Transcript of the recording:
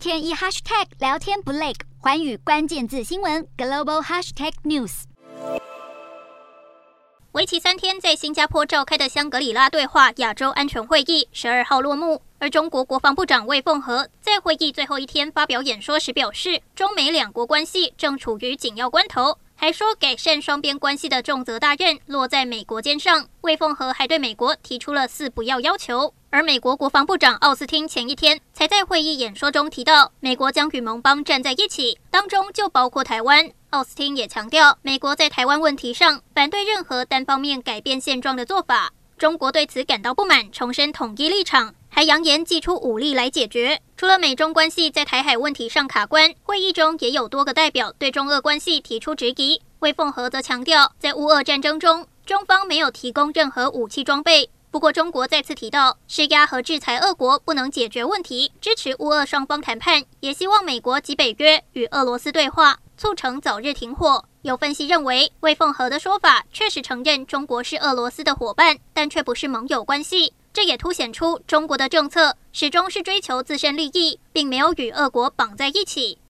天一 hashtag 聊天不累，环宇关键字新闻 global hashtag news。为期三天在新加坡召开的香格里拉对话亚洲安全会议十二号落幕，而中国国防部长魏凤和在会议最后一天发表演说时表示，中美两国关系正处于紧要关头。还说，改善双边关系的重责大任落在美国肩上。魏凤和还对美国提出了四不要要求。而美国国防部长奥斯汀前一天才在会议演说中提到，美国将与盟邦站在一起，当中就包括台湾。奥斯汀也强调，美国在台湾问题上反对任何单方面改变现状的做法。中国对此感到不满，重申统一立场。还扬言祭出武力来解决。除了美中关系在台海问题上卡关，会议中也有多个代表对中俄关系提出质疑。魏凤和则强调，在乌俄战争中，中方没有提供任何武器装备。不过，中国再次提到施压和制裁俄国不能解决问题，支持乌俄双方谈判，也希望美国及北约与俄罗斯对话，促成早日停火。有分析认为，魏凤和的说法确实承认中国是俄罗斯的伙伴，但却不是盟友关系。这也凸显出中国的政策始终是追求自身利益，并没有与俄国绑在一起。